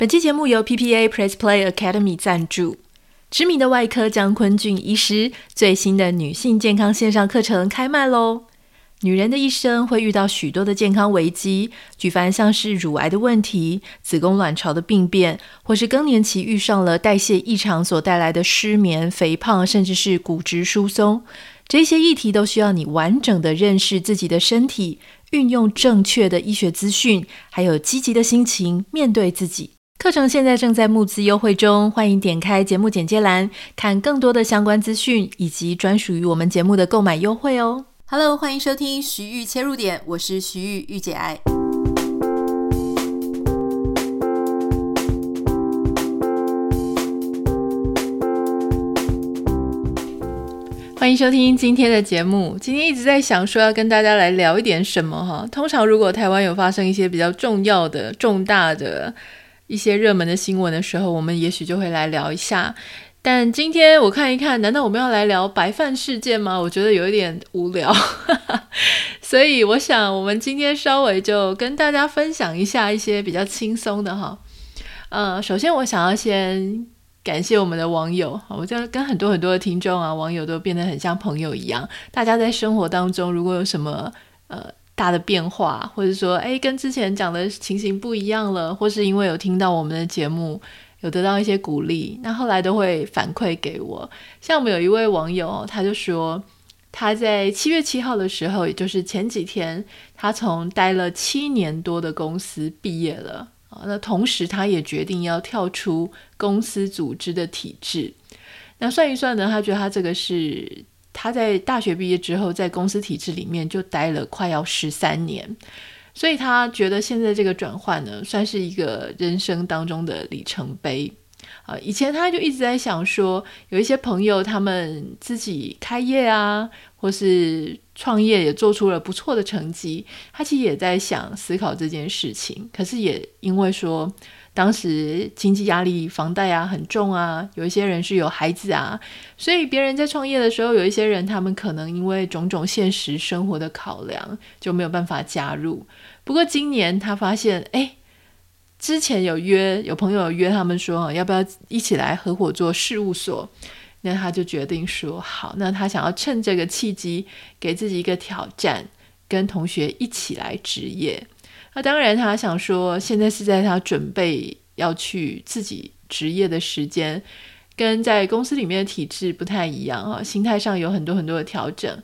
本期节目由 PPA Press Play Academy 赞助，知名的外科江坤俊医师最新的女性健康线上课程开卖喽！女人的一生会遇到许多的健康危机，举凡像是乳癌的问题、子宫卵巢的病变，或是更年期遇上了代谢异常所带来的失眠、肥胖，甚至是骨质疏松，这些议题都需要你完整的认识自己的身体，运用正确的医学资讯，还有积极的心情面对自己。课程现在正在募资优惠中，欢迎点开节目简介栏看更多的相关资讯以及专属于我们节目的购买优惠哦。Hello，欢迎收听徐玉切入点，我是徐玉玉姐爱。欢迎收听今天的节目。今天一直在想说要跟大家来聊一点什么哈。通常如果台湾有发生一些比较重要的、重大的。一些热门的新闻的时候，我们也许就会来聊一下。但今天我看一看，难道我们要来聊白饭事件吗？我觉得有一点无聊，所以我想我们今天稍微就跟大家分享一下一些比较轻松的哈。呃，首先我想要先感谢我们的网友，我觉得跟很多很多的听众啊、网友都变得很像朋友一样。大家在生活当中如果有什么呃。大的变化，或者说，哎，跟之前讲的情形不一样了，或是因为有听到我们的节目，有得到一些鼓励，那后来都会反馈给我。像我们有一位网友，他就说，他在七月七号的时候，也就是前几天，他从待了七年多的公司毕业了啊。那同时，他也决定要跳出公司组织的体制。那算一算呢，他觉得他这个是。他在大学毕业之后，在公司体制里面就待了快要十三年，所以他觉得现在这个转换呢，算是一个人生当中的里程碑啊。以前他就一直在想说，有一些朋友他们自己开业啊，或是创业也做出了不错的成绩，他其实也在想思考这件事情，可是也因为说。当时经济压力、房贷啊很重啊，有一些人是有孩子啊，所以别人在创业的时候，有一些人他们可能因为种种现实生活的考量，就没有办法加入。不过今年他发现，哎，之前有约有朋友约他们说，要不要一起来合伙做事务所？那他就决定说好，那他想要趁这个契机，给自己一个挑战，跟同学一起来职业。当然，他想说，现在是在他准备要去自己职业的时间，跟在公司里面的体制不太一样啊，心态上有很多很多的调整。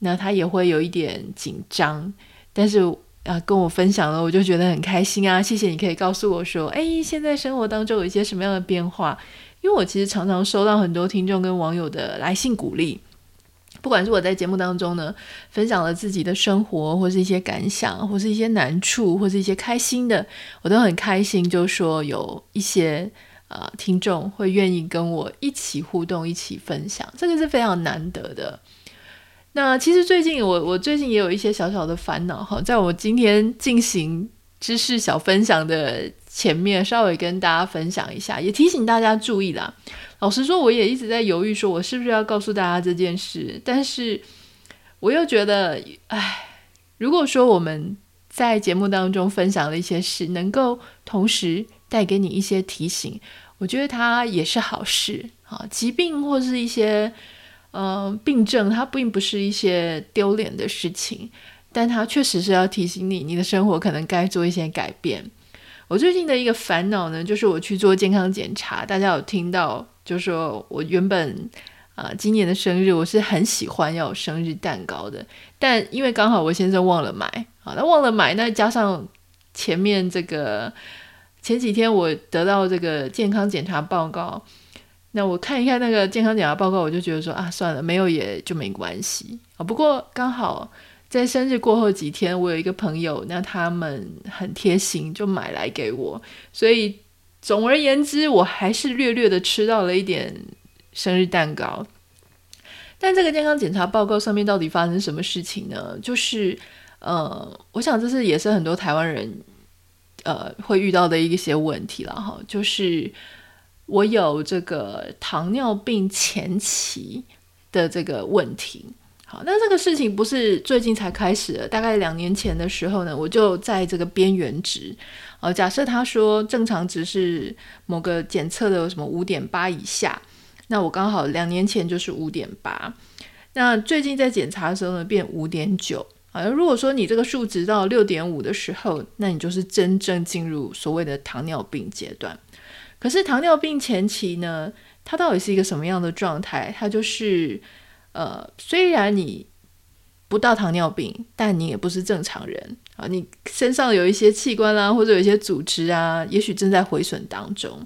那他也会有一点紧张，但是啊，跟我分享了，我就觉得很开心啊。谢谢你可以告诉我说，哎，现在生活当中有一些什么样的变化？因为我其实常常收到很多听众跟网友的来信鼓励。不管是我在节目当中呢，分享了自己的生活，或是一些感想，或是一些难处，或是一些开心的，我都很开心。就说有一些呃听众会愿意跟我一起互动，一起分享，这个是非常难得的。那其实最近我我最近也有一些小小的烦恼哈，在我今天进行知识小分享的前面，稍微跟大家分享一下，也提醒大家注意啦。老实说，我也一直在犹豫，说我是不是要告诉大家这件事。但是，我又觉得，哎，如果说我们在节目当中分享了一些事，能够同时带给你一些提醒，我觉得它也是好事啊。疾病或是一些呃病症，它并不是一些丢脸的事情，但它确实是要提醒你，你的生活可能该做一些改变。我最近的一个烦恼呢，就是我去做健康检查，大家有听到？就说我原本啊、今年的生日我是很喜欢要有生日蛋糕的，但因为刚好我先生忘了买啊，那忘了买，那加上前面这个前几天我得到这个健康检查报告，那我看一看那个健康检查报告，我就觉得说啊，算了，没有也就没关系啊。不过刚好在生日过后几天，我有一个朋友，那他们很贴心，就买来给我，所以。总而言之，我还是略略的吃到了一点生日蛋糕。但这个健康检查报告上面到底发生什么事情呢？就是，呃，我想这是也是很多台湾人呃会遇到的一些问题了哈。就是我有这个糖尿病前期的这个问题好，那这个事情不是最近才开始的，大概两年前的时候呢，我就在这个边缘值。呃，假设他说正常值是某个检测的什么五点八以下，那我刚好两年前就是五点八，那最近在检查的时候呢，变五点九。啊，如果说你这个数值到六点五的时候，那你就是真正进入所谓的糖尿病阶段。可是糖尿病前期呢，它到底是一个什么样的状态？它就是，呃，虽然你不到糖尿病，但你也不是正常人啊，你身上有一些器官啦，或者有一些组织啊，也许正在毁损当中。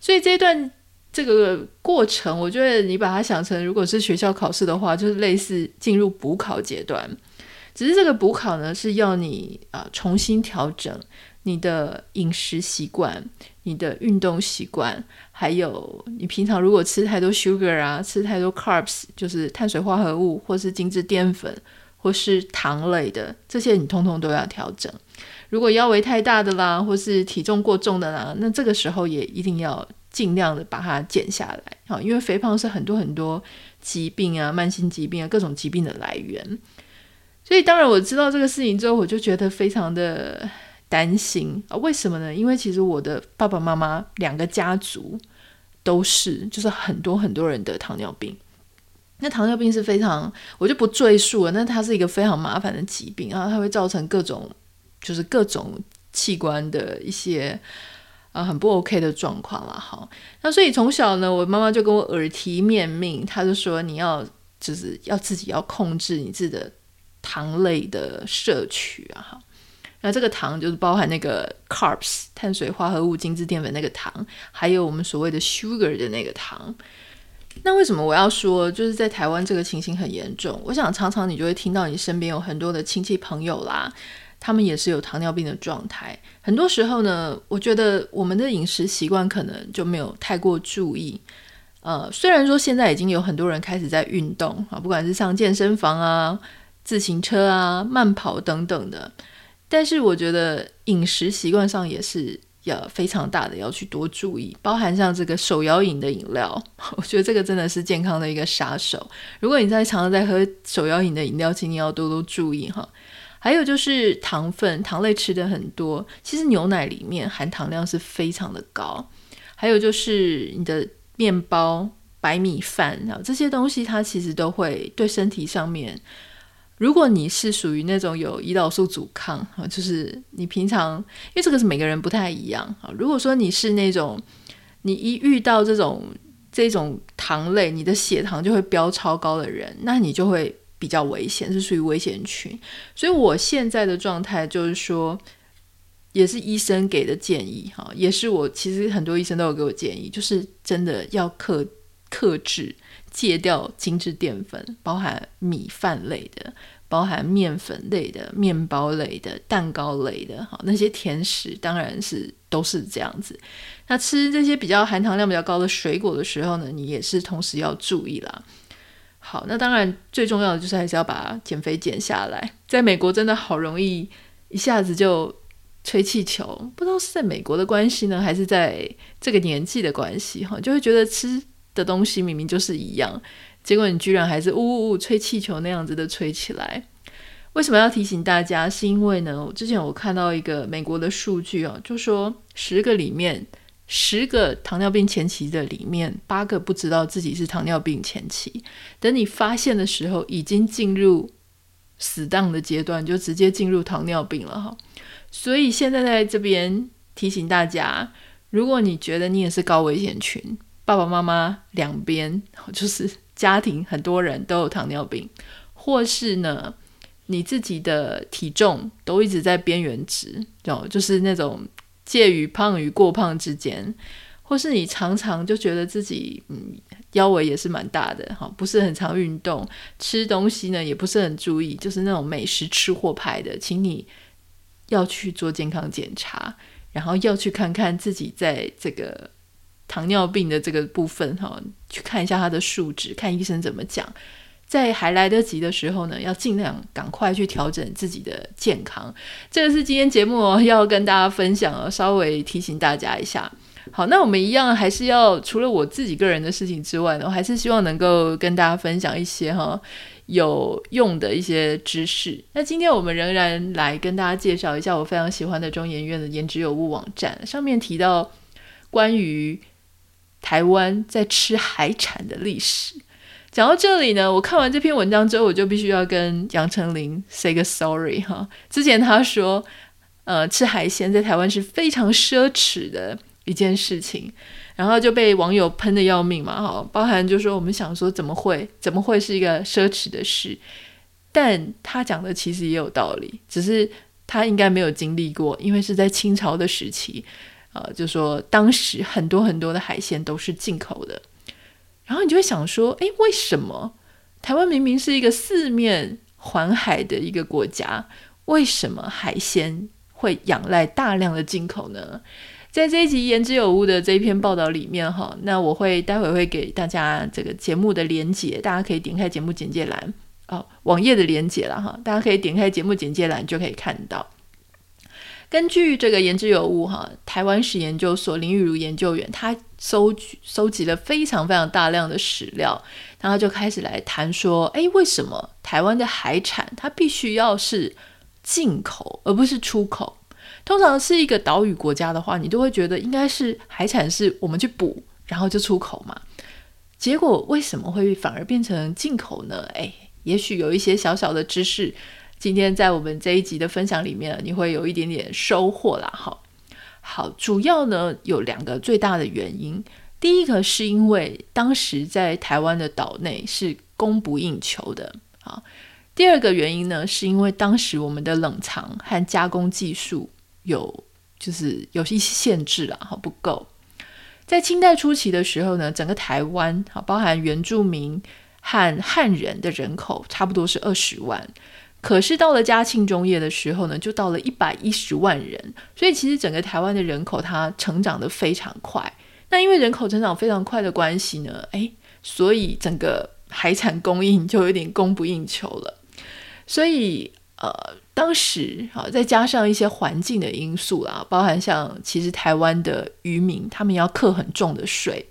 所以这一段这个过程，我觉得你把它想成，如果是学校考试的话，就是类似进入补考阶段。只是这个补考呢，是要你啊、重新调整你的饮食习惯、你的运动习惯，还有你平常如果吃太多 sugar 啊、吃太多 carbs，就是碳水化合物，或是精致淀粉，或是糖类的这些，你通通都要调整。如果腰围太大的啦，或是体重过重的啦，那这个时候也一定要尽量的把它减下来。好，因为肥胖是很多很多疾病啊、慢性疾病啊、各种疾病的来源。所以，当然我知道这个事情之后，我就觉得非常的担心啊。为什么呢？因为其实我的爸爸妈妈两个家族都是，就是很多很多人得糖尿病。那糖尿病是非常，我就不赘述了。那它是一个非常麻烦的疾病啊，它会造成各种，就是各种器官的一些啊很不 OK 的状况了。好，那所以从小呢，我妈妈就跟我耳提面命，她就说你要就是要自己要控制你自己的。糖类的摄取啊，哈，那这个糖就是包含那个 carbs 碳水化合物、精致淀粉那个糖，还有我们所谓的 sugar 的那个糖。那为什么我要说，就是在台湾这个情形很严重？我想常常你就会听到你身边有很多的亲戚朋友啦，他们也是有糖尿病的状态。很多时候呢，我觉得我们的饮食习惯可能就没有太过注意。呃，虽然说现在已经有很多人开始在运动啊，不管是上健身房啊。自行车啊、慢跑等等的，但是我觉得饮食习惯上也是要非常大的要去多注意，包含像这个手摇饮的饮料，我觉得这个真的是健康的一个杀手。如果你在常常在喝手摇饮的饮料，请你要多多注意哈。还有就是糖分，糖类吃的很多，其实牛奶里面含糖量是非常的高。还有就是你的面包、白米饭啊这些东西，它其实都会对身体上面。如果你是属于那种有胰岛素阻抗啊，就是你平常，因为这个是每个人不太一样啊。如果说你是那种，你一遇到这种这种糖类，你的血糖就会飙超高的人，那你就会比较危险，是属于危险群。所以我现在的状态就是说，也是医生给的建议哈，也是我其实很多医生都有给我建议，就是真的要克克制戒掉精致淀粉，包含米饭类的。包含面粉类的、面包类的、蛋糕类的，好，那些甜食当然是都是这样子。那吃这些比较含糖量比较高的水果的时候呢，你也是同时要注意啦。好，那当然最重要的就是还是要把减肥减下来。在美国真的好容易一下子就吹气球，不知道是在美国的关系呢，还是在这个年纪的关系哈，就会觉得吃的东西明明就是一样。结果你居然还是呜呜呜吹气球那样子的吹起来，为什么要提醒大家？是因为呢，我之前我看到一个美国的数据哦，就说十个里面，十个糖尿病前期的里面，八个不知道自己是糖尿病前期，等你发现的时候，已经进入死当的阶段，就直接进入糖尿病了哈。所以现在在这边提醒大家，如果你觉得你也是高危险群，爸爸妈妈两边就是。家庭很多人都有糖尿病，或是呢，你自己的体重都一直在边缘值，哦，就是那种介于胖与过胖之间，或是你常常就觉得自己嗯腰围也是蛮大的，哈，不是很常运动，吃东西呢也不是很注意，就是那种美食吃货派的，请你要去做健康检查，然后要去看看自己在这个。糖尿病的这个部分，哈，去看一下它的数值，看医生怎么讲。在还来得及的时候呢，要尽量赶快去调整自己的健康。这个是今天节目，要跟大家分享哦，稍微提醒大家一下。好，那我们一样还是要除了我自己个人的事情之外呢，我还是希望能够跟大家分享一些哈，有用的一些知识。那今天我们仍然来跟大家介绍一下我非常喜欢的中研院的颜值有物网站，上面提到关于台湾在吃海产的历史。讲到这里呢，我看完这篇文章之后，我就必须要跟杨丞琳 say 个 sorry 哈。之前他说，呃，吃海鲜在台湾是非常奢侈的一件事情。然后就被网友喷得要命嘛，哈，包含就说我们想说怎么会怎么会是一个奢侈的事？但他讲的其实也有道理，只是他应该没有经历过，因为是在清朝的时期，呃，就说当时很多很多的海鲜都是进口的，然后你就会想说，诶，为什么台湾明明是一个四面环海的一个国家，为什么海鲜会仰赖大量的进口呢？在这一集言之有物的这一篇报道里面，哈，那我会待会会给大家这个节目的连接，大家可以点开节目简介栏哦，网页的连接了哈，大家可以点开节目简介栏就可以看到。根据这个言之有物哈，台湾史研究所林玉如研究员，他收集收集了非常非常大量的史料，然后就开始来谈说，诶，为什么台湾的海产它必须要是进口而不是出口？通常是一个岛屿国家的话，你都会觉得应该是海产是我们去捕，然后就出口嘛。结果为什么会反而变成进口呢？诶，也许有一些小小的知识，今天在我们这一集的分享里面，你会有一点点收获啦。好，好，主要呢有两个最大的原因。第一个是因为当时在台湾的岛内是供不应求的啊。第二个原因呢，是因为当时我们的冷藏和加工技术。有就是有一些限制了，哈，不够。在清代初期的时候呢，整个台湾啊，包含原住民和汉人的人口差不多是二十万。可是到了嘉庆中叶的时候呢，就到了一百一十万人。所以其实整个台湾的人口它成长得非常快。那因为人口成长非常快的关系呢，诶，所以整个海产供应就有点供不应求了。所以呃。当时啊，再加上一些环境的因素啦，包含像其实台湾的渔民，他们要课很重的税，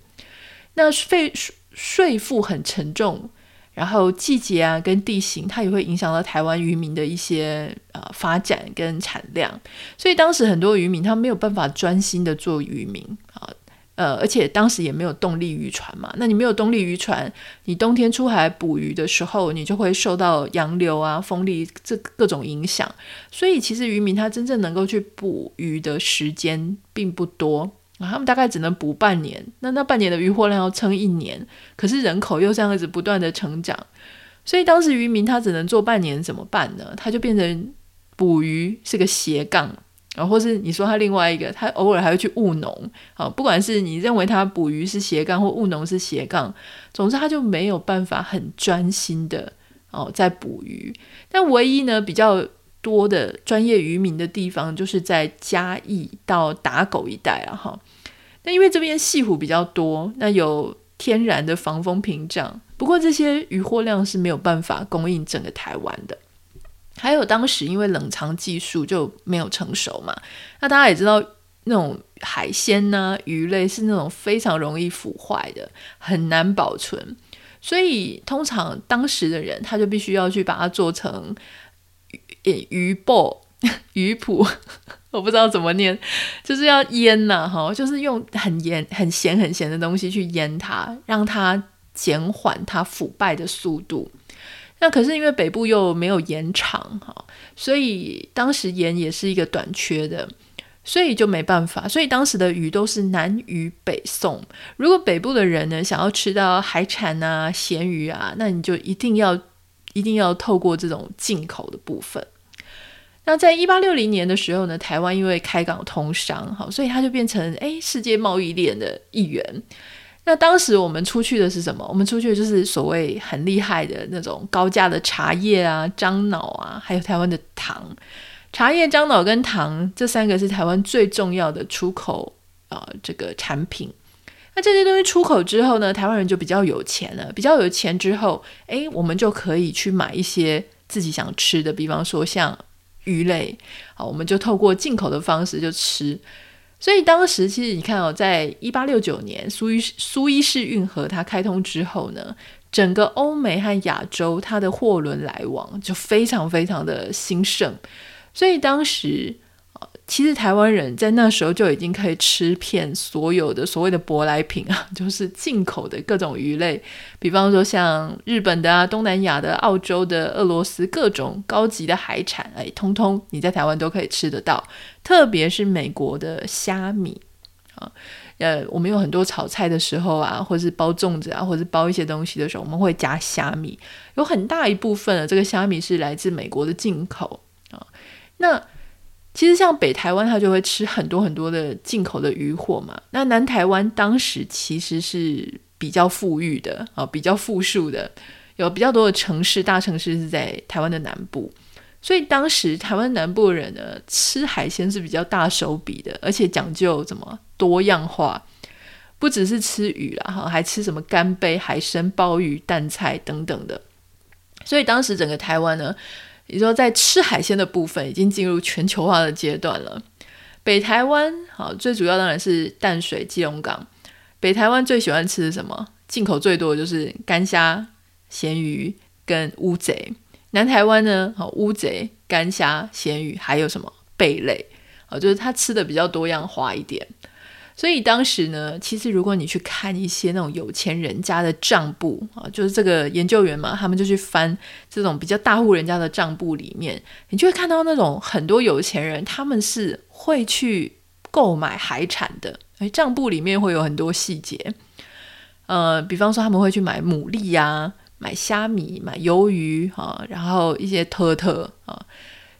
那费税税负很沉重，然后季节啊跟地形，它也会影响到台湾渔民的一些呃发展跟产量，所以当时很多渔民他没有办法专心的做渔民啊。呃，而且当时也没有动力渔船嘛，那你没有动力渔船，你冬天出海捕鱼的时候，你就会受到洋流啊、风力这各种影响，所以其实渔民他真正能够去捕鱼的时间并不多。他们大概只能捕半年，那那半年的渔获量要撑一年，可是人口又这样子不断的成长，所以当时渔民他只能做半年，怎么办呢？他就变成捕鱼是个斜杠。啊，或是你说他另外一个，他偶尔还会去务农，好，不管是你认为他捕鱼是斜杠或务农是斜杠，总之他就没有办法很专心的哦在捕鱼。但唯一呢比较多的专业渔民的地方，就是在嘉义到打狗一带啊，哈。那因为这边潟湖比较多，那有天然的防风屏障，不过这些渔获量是没有办法供应整个台湾的。还有当时因为冷藏技术就没有成熟嘛，那大家也知道那种海鲜呐、鱼类是那种非常容易腐坏的，很难保存，所以通常当时的人他就必须要去把它做成鱼 鱼脯、鱼脯，我不知道怎么念，就是要腌呐，哈，就是用很盐、很咸、很咸的东西去腌它，让它减缓它腐败的速度。那可是因为北部又没有盐场哈，所以当时盐也是一个短缺的，所以就没办法。所以当时的鱼都是南鱼北送。如果北部的人呢想要吃到海产啊、咸鱼啊，那你就一定要一定要透过这种进口的部分。那在一八六零年的时候呢，台湾因为开港通商，好，所以它就变成诶世界贸易链的一员。那当时我们出去的是什么？我们出去的就是所谓很厉害的那种高价的茶叶啊、樟脑啊，还有台湾的糖。茶叶、樟脑跟糖这三个是台湾最重要的出口啊、这个产品。那这些东西出口之后呢，台湾人就比较有钱了。比较有钱之后，诶，我们就可以去买一些自己想吃的，比方说像鱼类，好，我们就透过进口的方式就吃。所以当时其实你看哦，在一八六九年苏伊苏伊士运河它开通之后呢，整个欧美和亚洲它的货轮来往就非常非常的兴盛，所以当时。其实台湾人在那时候就已经可以吃遍所有的所谓的舶来品啊，就是进口的各种鱼类，比方说像日本的啊、东南亚的、澳洲的、俄罗斯各种高级的海产，哎，通通你在台湾都可以吃得到。特别是美国的虾米啊，呃，我们有很多炒菜的时候啊，或是包粽子啊，或是包一些东西的时候，我们会加虾米，有很大一部分的这个虾米是来自美国的进口啊，那。其实像北台湾，它就会吃很多很多的进口的渔货嘛。那南台湾当时其实是比较富裕的啊，比较富庶的，有比较多的城市，大城市是在台湾的南部，所以当时台湾南部人呢，吃海鲜是比较大手笔的，而且讲究怎么多样化，不只是吃鱼啦，哈，还吃什么干贝、海参、鲍鱼、淡菜等等的。所以当时整个台湾呢。你说在吃海鲜的部分已经进入全球化的阶段了。北台湾好，最主要当然是淡水、基隆港。北台湾最喜欢吃的什么？进口最多的就是干虾、咸鱼跟乌贼。南台湾呢？好，乌贼、干虾、咸鱼，还有什么贝类？好，就是它吃的比较多样化一点。所以当时呢，其实如果你去看一些那种有钱人家的账簿啊，就是这个研究员嘛，他们就去翻这种比较大户人家的账簿里面，你就会看到那种很多有钱人他们是会去购买海产的。诶，账簿里面会有很多细节，呃，比方说他们会去买牡蛎呀、买虾米，买鱿鱼啊，然后一些特特啊，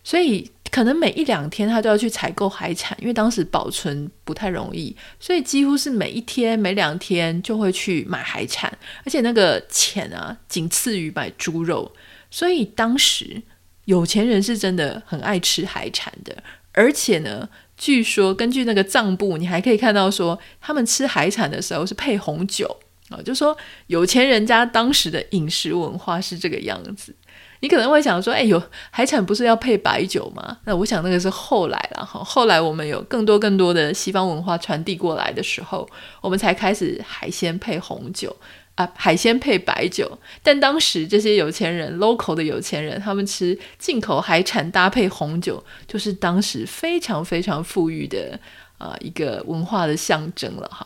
所以。可能每一两天他都要去采购海产，因为当时保存不太容易，所以几乎是每一天、每两天就会去买海产，而且那个钱啊，仅次于买猪肉。所以当时有钱人是真的很爱吃海产的，而且呢，据说根据那个账簿，你还可以看到说，他们吃海产的时候是配红酒啊，就说有钱人家当时的饮食文化是这个样子。你可能会想说，哎，有海产不是要配白酒吗？那我想那个是后来了哈。后来我们有更多更多的西方文化传递过来的时候，我们才开始海鲜配红酒啊，海鲜配白酒。但当时这些有钱人，local 的有钱人，他们吃进口海产搭配红酒，就是当时非常非常富裕的啊一个文化的象征了哈。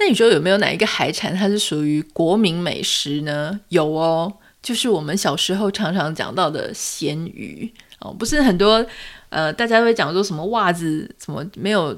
那你说有没有哪一个海产它是属于国民美食呢？有哦。就是我们小时候常常讲到的咸鱼哦，不是很多呃，大家会讲说什么袜子怎么没有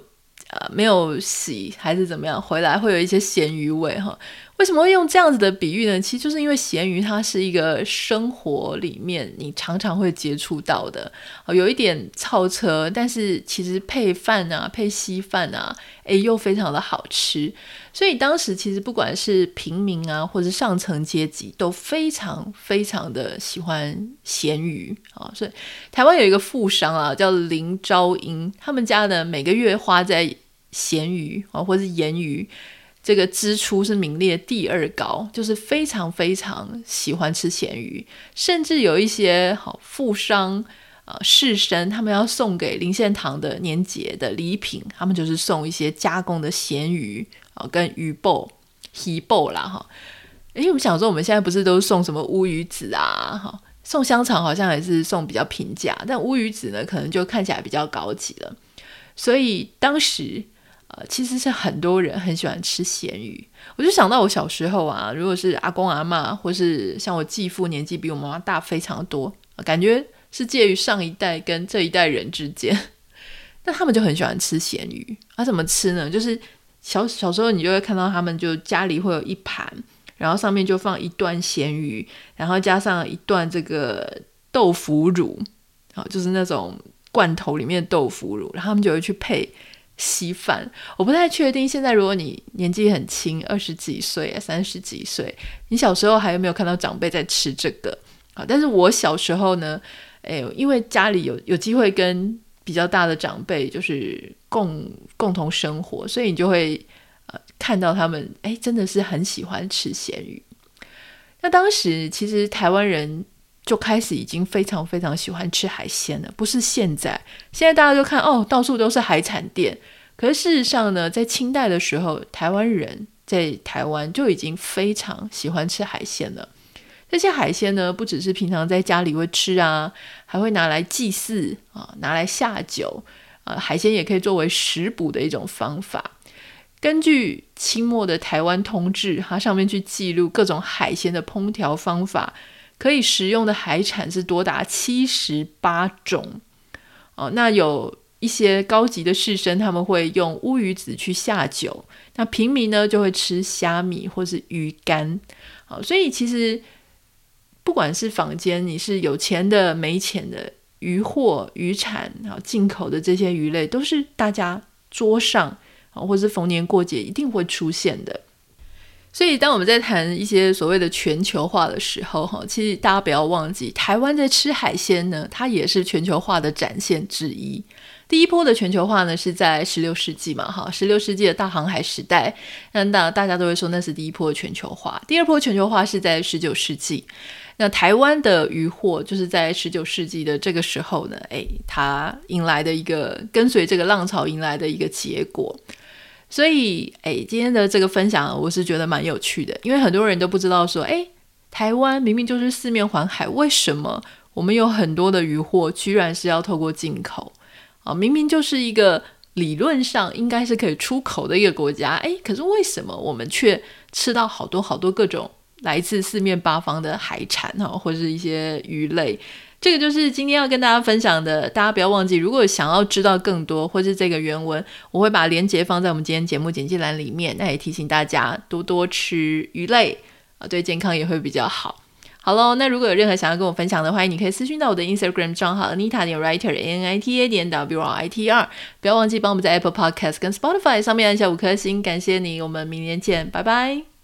呃没有洗还是怎么样，回来会有一些咸鱼味哈。为什么会用这样子的比喻呢？其实就是因为咸鱼它是一个生活里面你常常会接触到的，有一点超车，但是其实配饭啊、配稀饭啊，诶，又非常的好吃。所以当时其实不管是平民啊，或者上层阶级，都非常非常的喜欢咸鱼啊。所以台湾有一个富商啊，叫林朝英，他们家呢每个月花在咸鱼啊，或是盐鱼。这个支出是名列第二高，就是非常非常喜欢吃咸鱼，甚至有一些好富商啊、呃、士绅，他们要送给林献堂的年节的礼品，他们就是送一些加工的咸鱼啊、跟鱼鲍、鱼鲍啦哈。因为我们想说，我们现在不是都送什么乌鱼子啊，哈，送香肠好像也是送比较平价，但乌鱼子呢，可能就看起来比较高级了。所以当时。呃，其实是很多人很喜欢吃咸鱼，我就想到我小时候啊，如果是阿公阿嬷，或是像我继父年纪比我妈妈大非常多，感觉是介于上一代跟这一代人之间，那他们就很喜欢吃咸鱼。啊，怎么吃呢？就是小小时候你就会看到他们就家里会有一盘，然后上面就放一段咸鱼，然后加上一段这个豆腐乳，啊，就是那种罐头里面的豆腐乳，然后他们就会去配。稀饭，我不太确定。现在如果你年纪很轻，二十几岁、三十几岁，你小时候还有没有看到长辈在吃这个啊？但是我小时候呢，哎，因为家里有有机会跟比较大的长辈就是共共同生活，所以你就会呃看到他们哎，真的是很喜欢吃咸鱼。那当时其实台湾人。就开始已经非常非常喜欢吃海鲜了，不是现在。现在大家就看哦，到处都是海产店。可是事实上呢，在清代的时候，台湾人在台湾就已经非常喜欢吃海鲜了。这些海鲜呢，不只是平常在家里会吃啊，还会拿来祭祀啊，拿来下酒啊。海鲜也可以作为食补的一种方法。根据清末的台湾通志，它上面去记录各种海鲜的烹调方法，可以食用的海产是多达七十八种。哦，那有一些高级的士绅，他们会用乌鱼子去下酒，那平民呢就会吃虾米或是鱼干。好，所以其实不管是坊间你是有钱的、没钱的，渔获、渔产啊，进口的这些鱼类，都是大家桌上啊。或是逢年过节一定会出现的，所以当我们在谈一些所谓的全球化的时候，哈，其实大家不要忘记，台湾在吃海鲜呢，它也是全球化的展现之一。第一波的全球化呢，是在十六世纪嘛，哈，十六世纪的大航海时代，那大大家都会说那是第一波全球化。第二波全球化是在十九世纪。那台湾的渔获就是在十九世纪的这个时候呢，诶，它迎来的一个跟随这个浪潮迎来的一个结果。所以，哎，今天的这个分享我是觉得蛮有趣的，因为很多人都不知道说，哎，台湾明明就是四面环海，为什么我们有很多的渔获居然是要透过进口？啊，明明就是一个理论上应该是可以出口的一个国家，哎，可是为什么我们却吃到好多好多各种？来自四面八方的海产哈，或是一些鱼类，这个就是今天要跟大家分享的。大家不要忘记，如果想要知道更多，或是这个原文，我会把链接放在我们今天节目简介栏里面。那也提醒大家多多吃鱼类啊，对健康也会比较好。好喽，那如果有任何想要跟我分享的，欢迎你可以私讯到我的 Instagram 账号 Anita 点 Writer A N I T A 点 W R I T R。不要忘记帮我们在 Apple Podcast 跟 Spotify 上面按下五颗星，感谢你。我们明天见，拜拜。